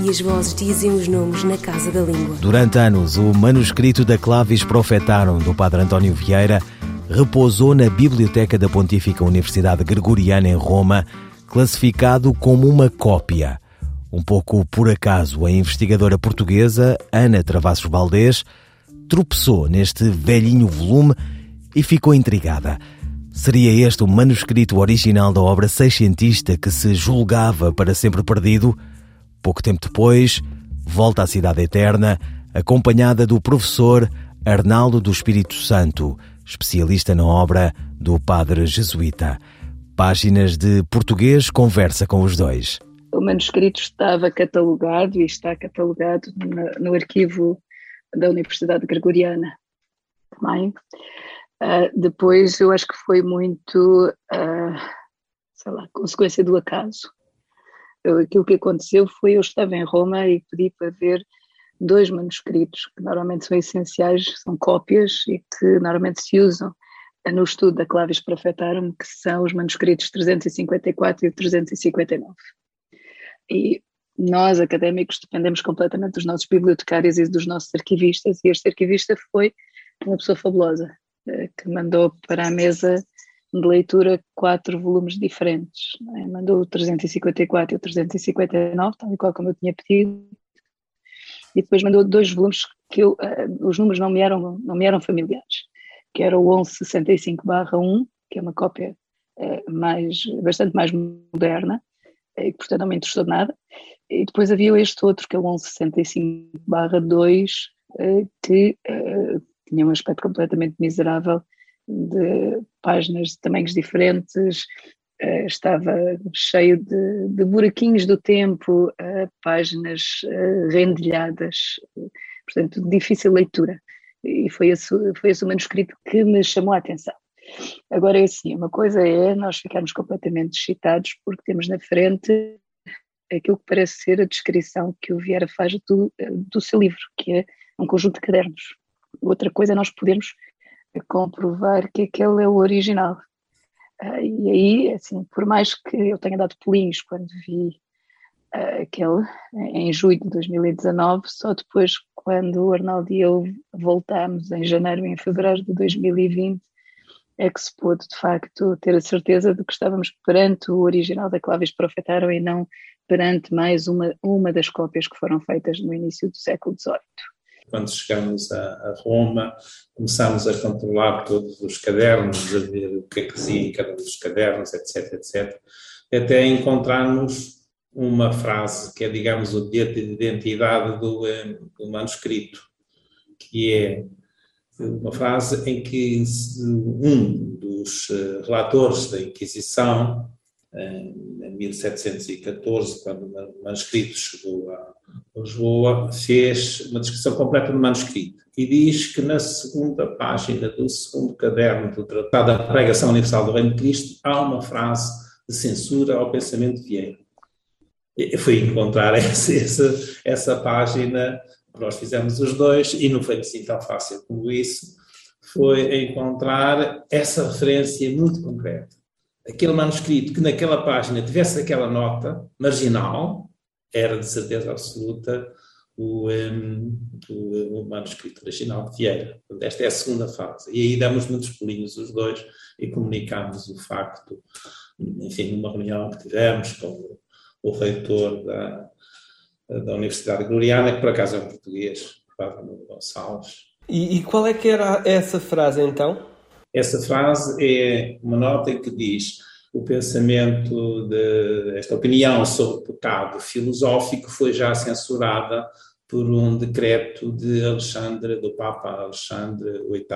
e as vozes dizem os nomes na casa da língua. Durante anos, o manuscrito da Clavis Profetarum do Padre António Vieira repousou na Biblioteca da Pontífica Universidade Gregoriana em Roma, classificado como uma cópia. Um pouco por acaso, a investigadora portuguesa Ana Travassos Valdés tropeçou neste velhinho volume e ficou intrigada. Seria este o manuscrito original da obra seiscentista que se julgava para sempre perdido? Pouco tempo depois, volta à Cidade Eterna, acompanhada do professor Arnaldo do Espírito Santo, especialista na obra do padre jesuíta. Páginas de português conversa com os dois. O manuscrito estava catalogado e está catalogado no, arquivo da Universidade Gregoriana também. Uh, depois, eu acho que foi muito, uh, sei lá, consequência do acaso aquilo que aconteceu foi eu estava em Roma e pedi para ver dois manuscritos que normalmente são essenciais, são cópias e que normalmente se usam no estudo da Clavis Profetarum, que são os manuscritos 354 e 359. E nós, académicos, dependemos completamente dos nossos bibliotecários e dos nossos arquivistas, e este arquivista foi uma pessoa fabulosa, eh, que mandou para a mesa de leitura quatro volumes diferentes. É? Mandou o 354 e o 359, tal e qual como eu tinha pedido, e depois mandou dois volumes que eu, uh, os números não me, eram, não me eram familiares, que era o 1165-1, que é uma cópia uh, mais, bastante mais moderna, e uh, portanto não me interessou nada, e depois havia este outro, que é o 1165-2, que tinha um aspecto completamente miserável, de páginas de tamanhos diferentes, uh, estava cheio de, de, buraquinhos do tempo, uh, páginas uh, rendilhadas, portanto, difícil leitura. E foi esse, foi esse o manuscrito que me chamou a atenção. Agora é assim, uma coisa é nós ficarmos completamente excitados porque temos na frente aquilo que parece ser a descrição que o Vieira faz do, do seu livro, que é um conjunto de cadernos. Outra coisa é nós podermos comprovar que aquele é o original. Uh, e aí, assim, por mais que eu tenha dado pulinhos quando vi uh, aquele, em julho de 2019, só depois, quando o Arnaldo e eu voltámos em janeiro e em fevereiro de 2020, é que se pôde, de facto, ter a certeza de que estávamos perante o original da Clavis Profetaram e não perante mais uma, uma das cópias que foram feitas no início do século XVIII quando chegamos a, a, Roma, começámos a controlar todos os cadernos, a ver o que é que dizia em cada um dos cadernos, etc, etc, até encontrarmos uma frase que é, digamos, o bilhete de identidade do, eh, do manuscrito, que é uma frase em que um dos eh, relatores da Inquisição, em 1714, quando o manuscrito chegou a Lisboa, fez uma descrição completa do manuscrito e diz que na segunda página do segundo caderno do Tratado da Pregação Universal do Reino de Cristo há uma frase de censura ao pensamento de. Eu fui encontrar essa, essa, essa página, nós fizemos os dois, e não foi assim tão fácil como isso, foi encontrar essa referência muito concreta. Aquele manuscrito que naquela página tivesse aquela nota marginal, era de certeza absoluta o, um, o, o, manuscrito original de Vieira. Esta é a segunda fase. E aí damos muitos pulinhos os dois e comunicamos o facto, enfim, numa reunião que tivemos com o, o reitor da, da Universidade Gloriana, que por acaso é um português, Padre Gonçalves. E, e qual é que era essa frase então? Essa frase é uma nota que diz o pensamento de esta opinião sobre o pecado filosófico foi já censurada por um decreto de Alexandre, do Papa Alexandre VIII.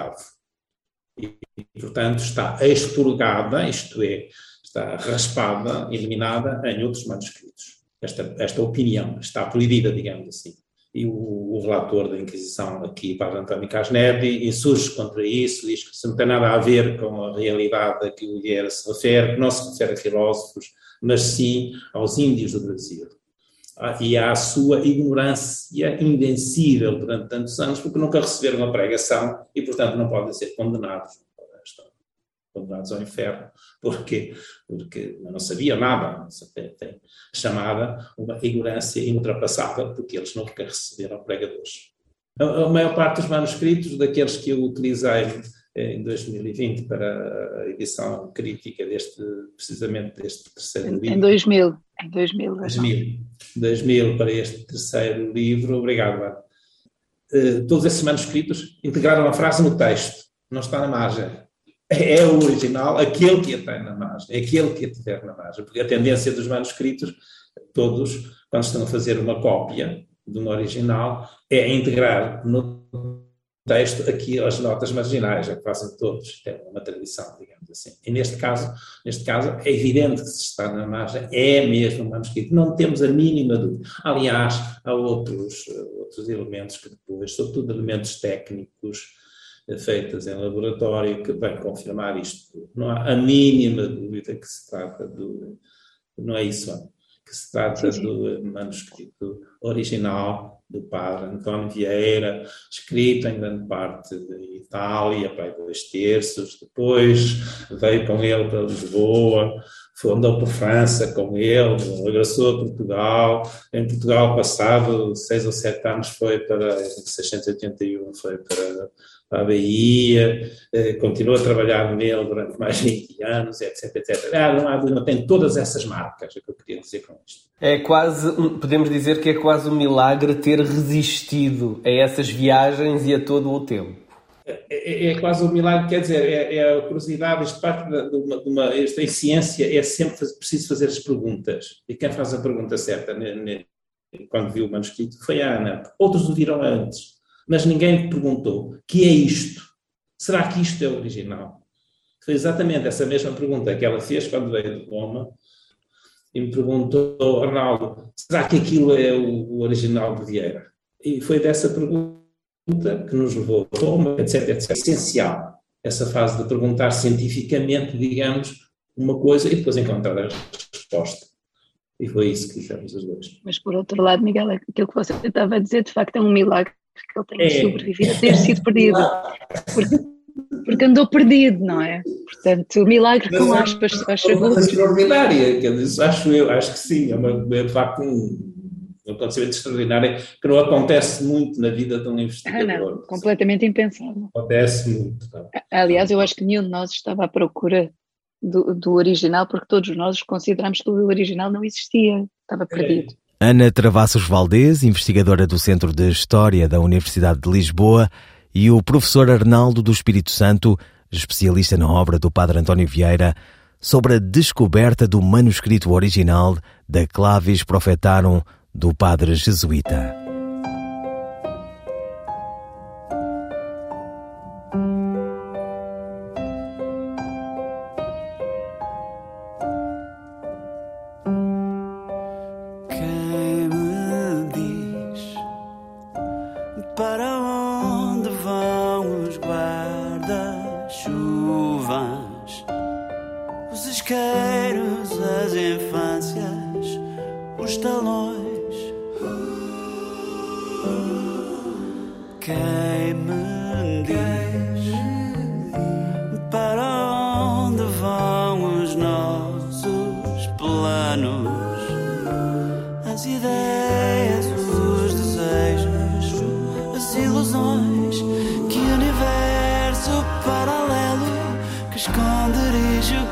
E, portanto, está expurgada, isto é, está raspada, eliminada em outros manuscritos. Esta, esta opinião está proibida, digamos assim. E o, o, relator da Inquisição aqui, Padre António Casnedi, insurge contra isso, diz que isso não tem nada a ver com a realidade a que o Vieira se refere, que não se refere a filósofos, mas sim aos índios do Brasil. Ah, e à sua ignorância invencível durante tantos anos, porque nunca receberam a pregação e, portanto, não podem ser condenados condenados ao inferno. Porquê? Porque não sabiam nada, chamada uma ignorância inultrapassável, porque eles nunca receberam pregadores. A, maior parte dos manuscritos, daqueles que eu utilizei eh, em 2020 para a edição crítica deste, precisamente deste terceiro livro. Em 2000. Em 2000. 2000, 2000 para este terceiro livro. Obrigado, Ana. Uh, todos esses manuscritos integraram a frase no texto, não está na margem é o original, aquele que a tem na margem, aquele que tiver na margem, porque a tendência dos manuscritos, todos, quando estão a fazer uma cópia de um original, é integrar no texto aqui as notas marginais, é que fazem todos, é uma tradição, digamos assim. E neste caso, neste caso, é evidente que se está na margem, é mesmo um manuscrito, não temos a mínima dúvida. Aliás, há outros, outros elementos que depois, sobretudo elementos técnicos, feitas em laboratório que vêm confirmar isto. Não há a mínima dúvida que se trata do. Não é isso, que se trata sim, sim. do manuscrito original do padre António Vieira, escrito em grande parte de Itália, para dois terços, depois veio com ele para Lisboa, andou por França com ele, regressou a Portugal, em Portugal passado seis ou sete anos foi para, em 681 foi para a Bahia, eh, continua a trabalhar nele durante mais de 20 anos, etc, etc. Ah, não há dúvida, tem todas essas marcas, é o que eu queria dizer com isto. É quase, podemos dizer que é quase um milagre ter resistido a essas viagens e a todo o tempo. É, é, é quase um milagre, quer dizer, é, é a curiosidade, isto parte de uma, de uma isto em ciência é sempre preciso fazer as perguntas, e quem faz a pergunta certa, né, né, quando viu o manuscrito, foi a Ana, outros o viram antes, mas ninguém perguntou: que é isto? Será que isto é o original? Foi exatamente essa mesma pergunta que ela fez quando veio de Roma e me perguntou, Arnaldo, será que aquilo é o, original de Vieira? E foi dessa pergunta que nos levou a Roma, etc, etc. É essencial essa fase de perguntar cientificamente, digamos, uma coisa e depois encontrar a resposta. E foi isso que fizemos os dois. Mas por outro lado, Miguel, aquilo que você estava a dizer, de facto, é um milagre que ele tenha é. sobrevivido a ter sido perdido. Porque, porque andou perdido, não é? Portanto, milagre com é aspas, acho uma extraordinária, quer dizer, acho eu, acho que sim, é, uma, é de facto um, um acontecimento extraordinário que não acontece muito na vida de um investigador. Ah, não, completamente impensável. Acontece muito. Tá? Aliás, eu acho que nenhum de nós estava à procura do, do original, porque todos nós consideramos que o original não existia, estava perdido. É. Ana Travassos Valdez, investigadora do Centro de História da Universidade de Lisboa, e o professor Arnaldo do Espírito Santo, especialista na obra do Padre António Vieira, sobre a descoberta do manuscrito original da Clavis Profetarum do Padre Jesuíta.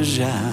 eu já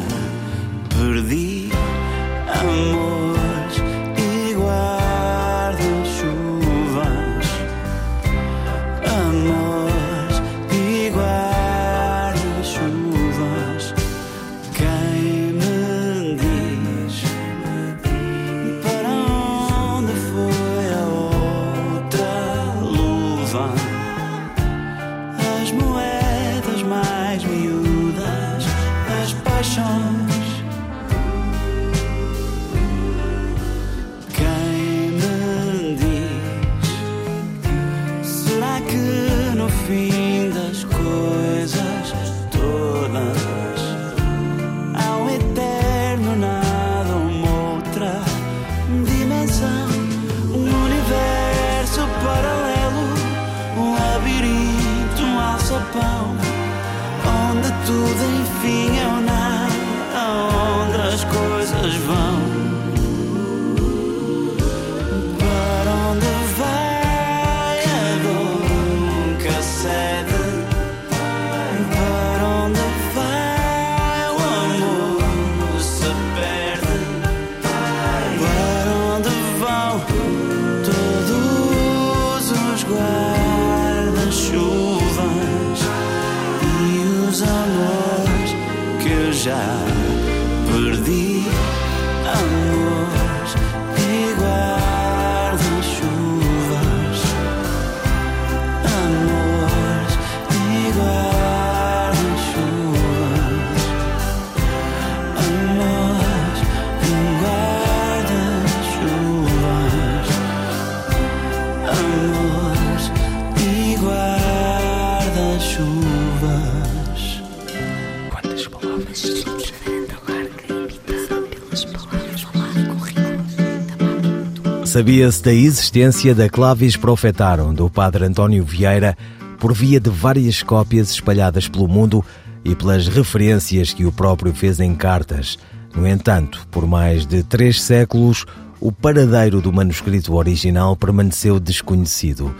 Sabia-se da existência da Clavis Profetarum do padre António Vieira por via de várias cópias espalhadas pelo mundo e pelas referências que o próprio fez em cartas. No entanto, por mais de três séculos, o paradeiro do manuscrito original permaneceu desconhecido.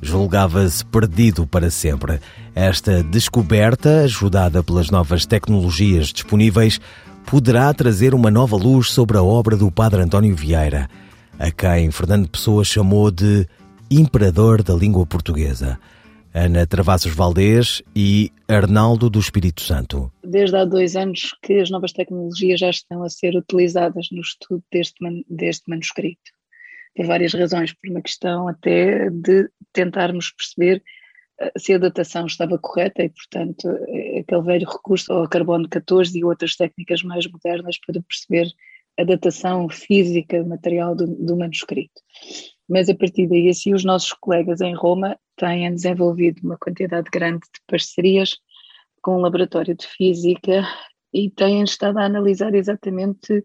Julgava-se perdido para sempre. Esta descoberta, ajudada pelas novas tecnologias disponíveis, poderá trazer uma nova luz sobre a obra do Padre António Vieira a quem Fernando Pessoa chamou de Imperador da Língua Portuguesa. Ana Travassos Valdez e Arnaldo do Espírito Santo. Desde há dois anos que as novas tecnologias já estão a ser utilizadas no estudo deste, deste manuscrito. Por várias razões, por uma questão até de tentarmos perceber eh, se a datação estava correta e, portanto, eh, aquele velho recurso ao carbono 14 e outras técnicas mais modernas para perceber a datação física, material do, do manuscrito. Mas a partir daí, assim, os nossos colegas em Roma têm desenvolvido uma quantidade grande de parcerias com o laboratório de física e têm estado a analisar exatamente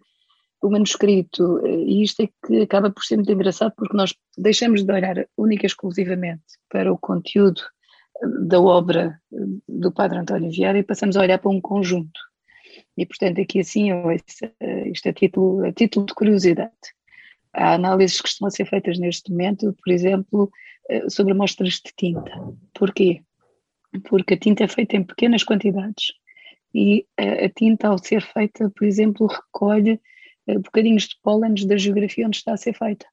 o manuscrito. E isto é que acaba por ser muito engraçado porque nós deixamos de olhar única e exclusivamente para o conteúdo da obra do Padre António Vieira e passamos a olhar para um conjunto. E, portanto, aqui assim, isto é título, a título de curiosidade. Há análises que estão a ser feitas neste momento, por exemplo, eh, sobre amostras de tinta. Porquê? Porque a tinta é feita em pequenas quantidades e a tinta, ao ser feita, por exemplo, recolhe eh, bocadinhos de pólenes da geografia onde está a ser feita.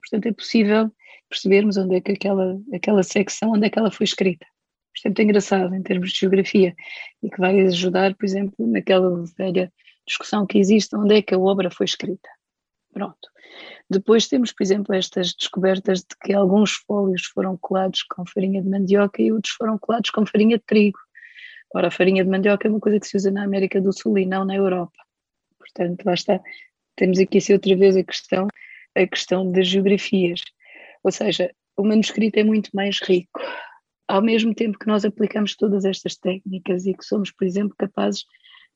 Portanto, é possível percebermos onde é que aquela, aquela secção, onde é que ela foi escrita. Isto é engraçado em termos de geografia e que vai ajudar, por exemplo, naquela velha discussão que existe, onde é que a obra foi escrita. Pronto. Depois temos, por exemplo, estas descobertas de que alguns fólios foram colados com farinha de mandioca e outros foram colados com farinha de trigo. Ora, a farinha de mandioca é uma coisa que se usa na América do Sul e não na Europa. Portanto, lá está. Temos aqui assim, outra vez a questão, a questão das geografias. Ou seja, o manuscrito é muito mais rico ao mesmo tempo que nós aplicamos todas estas técnicas e que somos, por exemplo, capazes,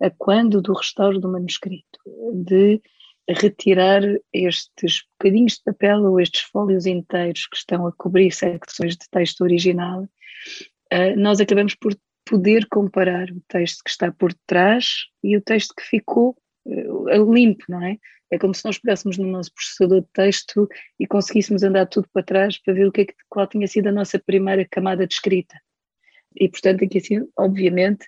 a quando do restauro do manuscrito, de retirar estes bocadinhos de papel ou estes fólios inteiros que estão a cobrir secções de texto original, eh, nós acabamos por poder comparar o texto que está por trás e o texto que ficou eh, limpo, não é? É como se nós pegássemos no nosso processador de texto e conseguíssemos andar tudo para trás para ver o que é que, qual tinha sido a nossa primeira camada de escrita. E, portanto, aqui assim, obviamente,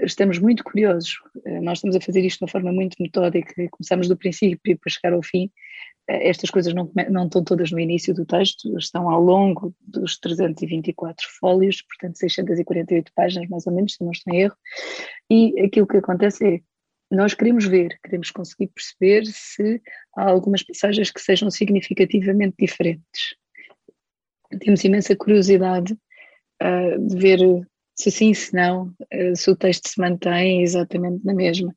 estamos muito curiosos. Nós estamos a fazer isto de uma forma muito metódica, começamos do princípio para chegar ao fim. Estas coisas não, não estão todas no início do texto, estão ao longo dos 324 fólios, portanto 648 páginas mais ou menos, se não estou em erro. E aquilo que acontece é, nós queremos ver, queremos conseguir perceber se há algumas passagens que sejam significativamente diferentes. Temos imensa curiosidade uh, de ver se sim, se não, uh, se o texto se mantém exatamente na mesma.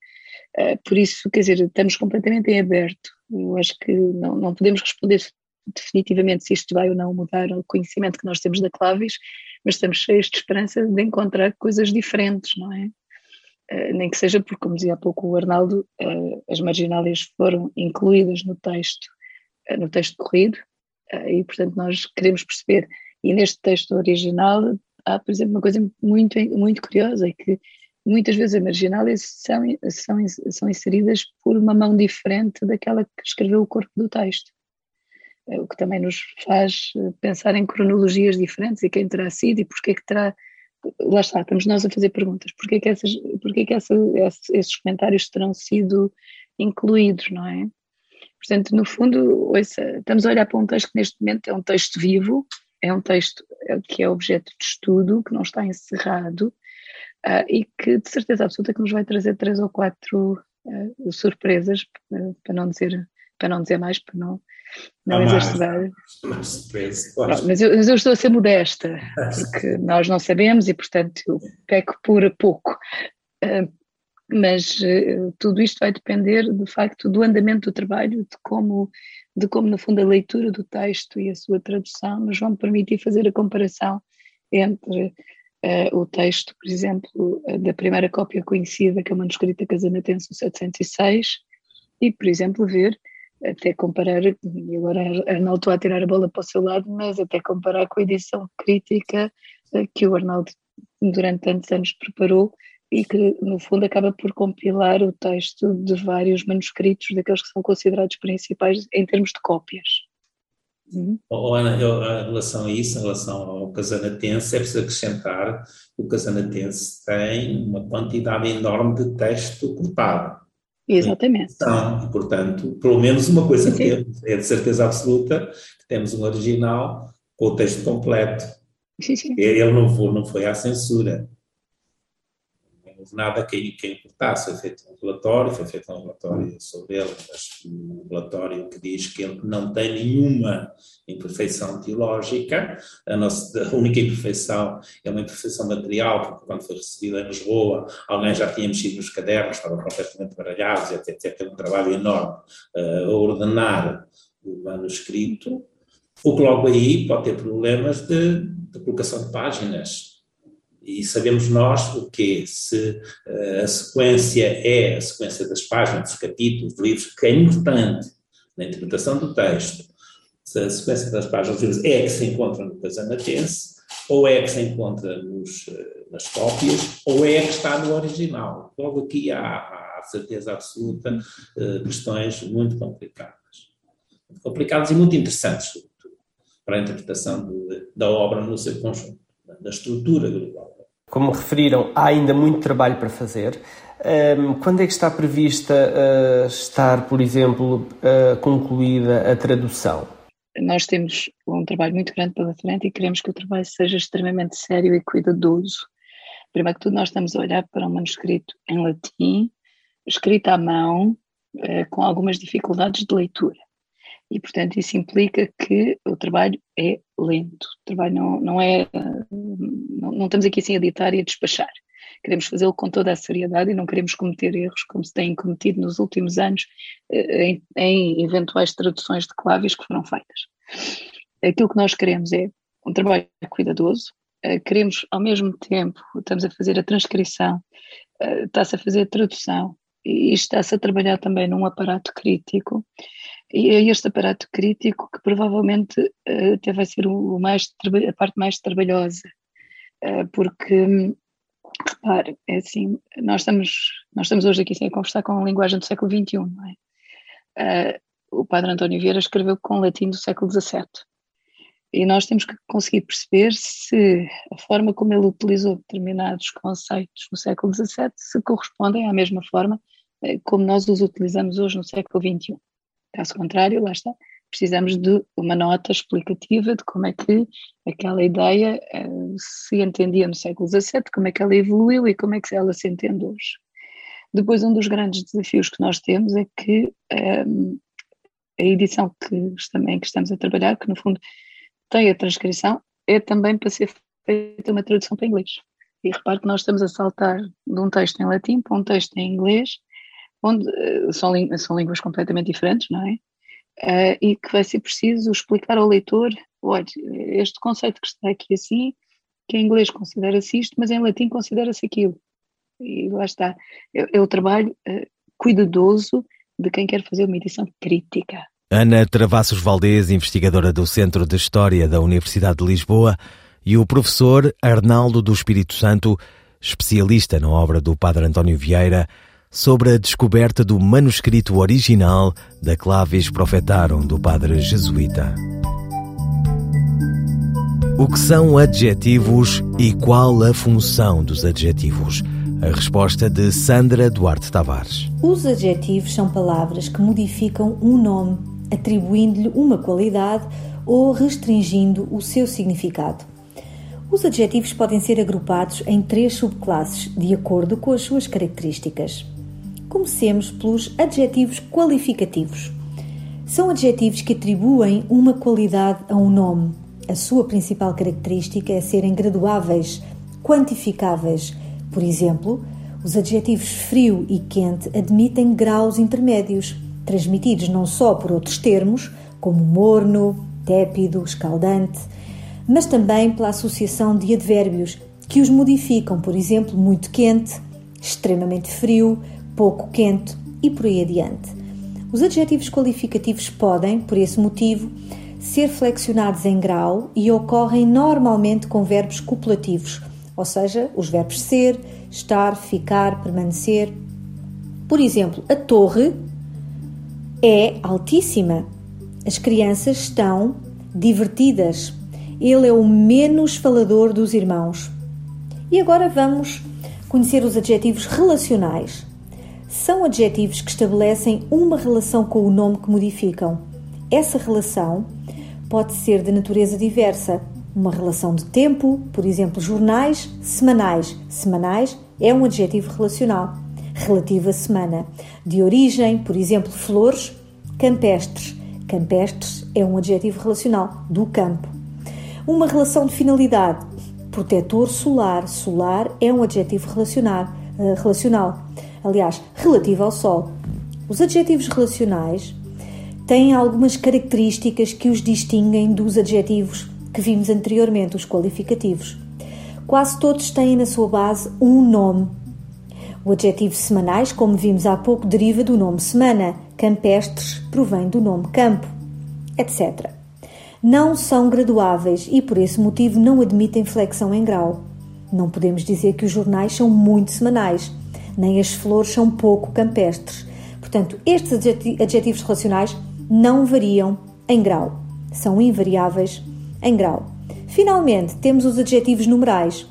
Uh, por isso, quer dizer, estamos completamente em aberto. Eu acho que não, não podemos responder definitivamente se isto vai ou não mudar o conhecimento que nós temos da Clavis, mas estamos cheios de esperança de encontrar coisas diferentes, não é? Uh, nem que seja porque, como dizia há pouco o Arnaldo, uh, as marginálias foram incluídas no texto, uh, no texto corrido, e portanto nós queremos perceber. E neste texto original há, por exemplo, uma coisa muito, muito curiosa, é que muitas vezes as marginálias são, são, são inseridas por uma mão diferente daquela que escreveu o corpo do texto. O que também nos faz pensar em cronologias diferentes e quem terá sido e porque é que terá lá está, estamos nós a fazer perguntas, porquê que, essas, porquê que essa, esses comentários terão sido incluídos, não é? Portanto, no fundo, ouça, estamos a olhar para um texto que neste momento é um texto vivo, é um texto é que é objeto de estudo, que não está encerrado uh, e que de certeza absoluta que nos vai trazer três ou quatro uh, surpresas, uh, para não dizer para não dizer mais, para não, não exagerar. Mas eu, mas eu estou a ser modesta, porque nós não sabemos e, portanto, eu peco por pouco. Uh, mas uh, tudo isto vai depender, de facto, do andamento do trabalho, de como, de como, no fundo, a leitura do texto e a sua tradução nos vão permitir fazer a comparação entre uh, o texto, por exemplo, da primeira cópia conhecida, que é o manuscrito Casanatense 706, e, por exemplo, ver até comparar, e agora Arnaldo a tirar a bola para o seu lado, mas até comparar com a edição crítica eh, que o Arnaldo durante tantos anos preparou e que no fundo acaba por compilar o texto de vários manuscritos daqueles que são considerados principais em termos de cópias. Oh, Ana, eu, em relação a isso, em relação ao casanatense, é preciso acrescentar que o casanatense tem uma quantidade enorme de texto cortado. Exatamente. Então, portanto, pelo menos uma coisa que temos, é de certeza absoluta que temos um original com o texto completo. Sim, sim. Ele não foi, não foi à censura houve nada que, que importasse. Foi feito um relatório, foi feito um relatório sobre ele, mas relatório que diz que ele não tem nenhuma imperfeição teológica. A, nossa, a única imperfeição é uma imperfeição material, porque quando foi recebido em Lisboa, alguém já tinha mexido nos cadernos, estavam completamente baralhados, etc. Teve um trabalho enorme uh, a ordenar o manuscrito. O que logo aí pode ter problemas de, de colocação de páginas e sabemos nós o que se uh, a sequência é a sequência das páginas, dos capítulos, dos livros, que é importante na interpretação do texto, se a sequência das páginas dos livros é que se encontra no Casanatense, ou é que se encontra nos, uh, nas cópias, ou é que está no original. Logo aqui há, há certeza absoluta uh, questões muito complicadas. Complicadas e muito interessantes, sobretudo, para a interpretação de, da obra no seu conjunto, da estrutura global. Como referiram, há ainda muito trabalho para fazer. Quando é que está prevista uh, estar, por exemplo, uh, concluída a tradução? Nós temos um trabalho muito grande pela frente e queremos que o trabalho seja extremamente sério e cuidadoso. Primeiro que tudo, nós estamos a olhar para um manuscrito em latim, escrito à mão, uh, com algumas dificuldades de leitura. E, portanto, isso implica que o trabalho é lento. O trabalho não, não é. Não, não estamos aqui assim a ditar e a despachar. Queremos fazê-lo com toda a seriedade e não queremos cometer erros como se têm cometido nos últimos anos eh, em, em eventuais traduções de claves que foram feitas. Aquilo que nós queremos é um trabalho cuidadoso, eh, queremos ao mesmo tempo, estamos a fazer a transcrição, eh, está-se a fazer a tradução e está-se a trabalhar também num aparato crítico e é este aparato crítico que provavelmente uh, até vai ser o mais, a parte mais trabalhosa, uh, porque, repare, é assim, nós estamos, nós estamos hoje aqui a conversar com a linguagem do século XXI, não é? Uh, o padre António Vieira escreveu com latim do século XVII. e nós temos que conseguir perceber se a forma como ele utilizou determinados conceitos no século XVII se correspondem à mesma forma eh, como nós os utilizamos hoje no século XXI. Caso contrário, lá está, precisamos de uma nota explicativa de como é que aquela ideia eh, se entendia no século XVII, como é que ela evoluiu e como é que ela se entende hoje. Depois, um dos grandes desafios que nós temos é que um, a edição que, também que estamos a trabalhar, que no fundo tem a transcrição, é também para ser feita uma tradução para inglês. E repare que nós estamos a saltar de um texto em latim para um texto em inglês, onde uh, são, são línguas completamente diferentes, não é? Uh, e que vai ser preciso explicar ao leitor, olha, este conceito que está aqui assim, que em inglês considera-se isto, mas em latim considera-se aquilo. E lá está, é, é o trabalho uh, cuidadoso de quem quer fazer uma edição crítica. Ana Travassos Valdez, investigadora do Centro de História da Universidade de Lisboa, e o professor Arnaldo do Espírito Santo, especialista na obra do Padre António Vieira, sobre a descoberta do manuscrito original da Claves Profetaram do Padre Jesuíta. O que são adjetivos e qual a função dos adjetivos? A resposta de Sandra Duarte Tavares. Os adjetivos são palavras que modificam um nome, atribuindo-lhe uma qualidade ou restringindo o seu significado. Os adjetivos podem ser agrupados em três subclasses, de acordo com as suas características. Comecemos pelos adjetivos qualificativos. São adjetivos que atribuem uma qualidade a um nome. A sua principal característica é serem graduáveis, quantificáveis por exemplo, os adjetivos frio e quente admitem graus intermédios, transmitidos não só por outros termos, como morno, tépido, escaldante, mas também pela associação de advérbios que os modificam, por exemplo, muito quente, extremamente frio, pouco quente e por aí adiante. Os adjetivos qualificativos podem, por esse motivo, ser flexionados em grau e ocorrem normalmente com verbos copulativos ou seja, os verbos ser, estar, ficar, permanecer. Por exemplo, a torre é altíssima. As crianças estão divertidas. Ele é o menos falador dos irmãos. E agora vamos conhecer os adjetivos relacionais. São adjetivos que estabelecem uma relação com o nome que modificam. Essa relação pode ser de natureza diversa, uma relação de tempo, por exemplo, jornais semanais. Semanais é um adjetivo relacional, relativo à semana. De origem, por exemplo, flores, campestres. Campestres é um adjetivo relacional, do campo. Uma relação de finalidade, protetor solar. Solar é um adjetivo relacional, uh, relacional, aliás, relativo ao Sol. Os adjetivos relacionais têm algumas características que os distinguem dos adjetivos que vimos anteriormente, os qualificativos. Quase todos têm na sua base um nome. O adjetivo semanais, como vimos há pouco, deriva do nome semana, campestres provém do nome campo, etc. Não são graduáveis e, por esse motivo, não admitem flexão em grau. Não podemos dizer que os jornais são muito semanais, nem as flores são pouco campestres. Portanto, estes adjetivos relacionais não variam em grau, são invariáveis em grau. Finalmente, temos os adjetivos numerais,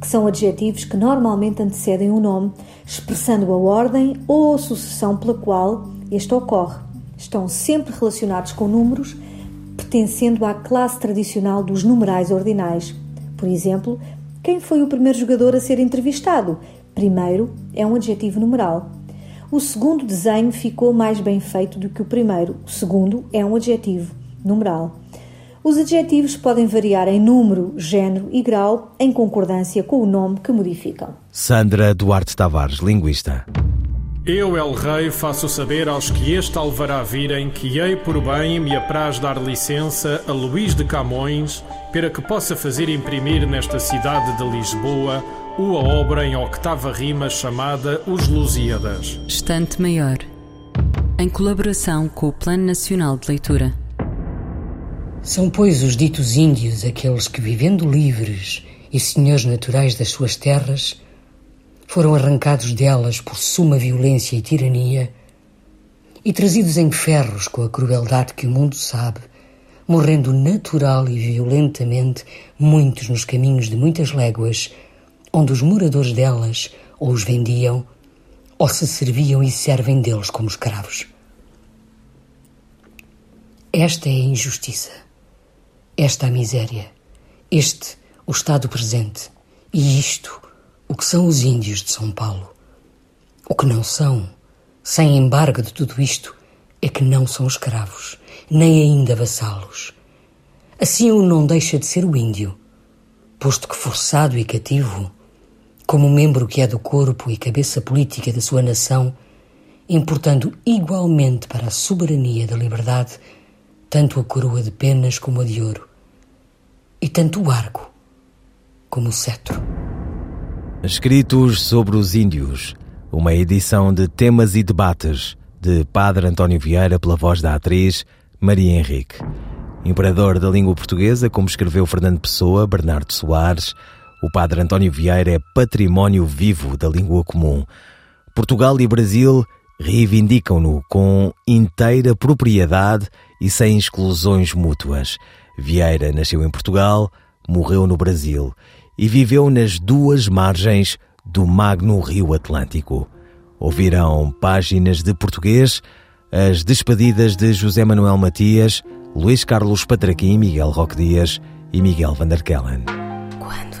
que são adjetivos que normalmente antecedem o um nome, expressando a ordem ou a sucessão pela qual este ocorre. Estão sempre relacionados com números, pertencendo à classe tradicional dos numerais ordinais. Por exemplo, quem foi o primeiro jogador a ser entrevistado? Primeiro é um adjetivo numeral. O segundo desenho ficou mais bem feito do que o primeiro. O segundo é um adjetivo numeral. Os adjetivos podem variar em número, género e grau em concordância com o nome que modificam. Sandra Duarte Tavares, linguista. Eu, El Rei, faço saber aos que este alvará virem que hei por bem me apraz dar licença a Luís de Camões para que possa fazer imprimir nesta cidade de Lisboa uma obra em octava rima chamada Os Lusíadas. Estante Maior, em colaboração com o Plano Nacional de Leitura. São, pois, os ditos índios aqueles que, vivendo livres e senhores naturais das suas terras, foram arrancados delas por suma violência e tirania e trazidos em ferros com a crueldade que o mundo sabe, morrendo natural e violentamente muitos nos caminhos de muitas léguas, onde os moradores delas ou os vendiam, ou se serviam e servem deles como escravos. Esta é a injustiça, esta a miséria, este o estado presente e isto o que são os índios de São Paulo. O que não são, sem embargo de tudo isto, é que não são escravos, nem ainda vassalos. Assim o não deixa de ser o índio, posto que forçado e cativo, como membro que é do corpo e cabeça política da sua nação, importando igualmente para a soberania da liberdade tanto a coroa de penas como a de ouro, e tanto o arco como o cetro. Escritos sobre os índios, uma edição de temas e debates de Padre António Vieira pela voz da atriz Maria Henrique. Imperador da língua portuguesa, como escreveu Fernando Pessoa, Bernardo Soares, o Padre António Vieira é património vivo da língua comum. Portugal e Brasil reivindicam-no com inteira propriedade e sem exclusões mútuas. Vieira nasceu em Portugal, morreu no Brasil e viveu nas duas margens do magno Rio Atlântico. Ouvirão páginas de português, as despedidas de José Manuel Matias, Luís Carlos Patraquim, Miguel Roque Dias e Miguel Vanderkellen. Quando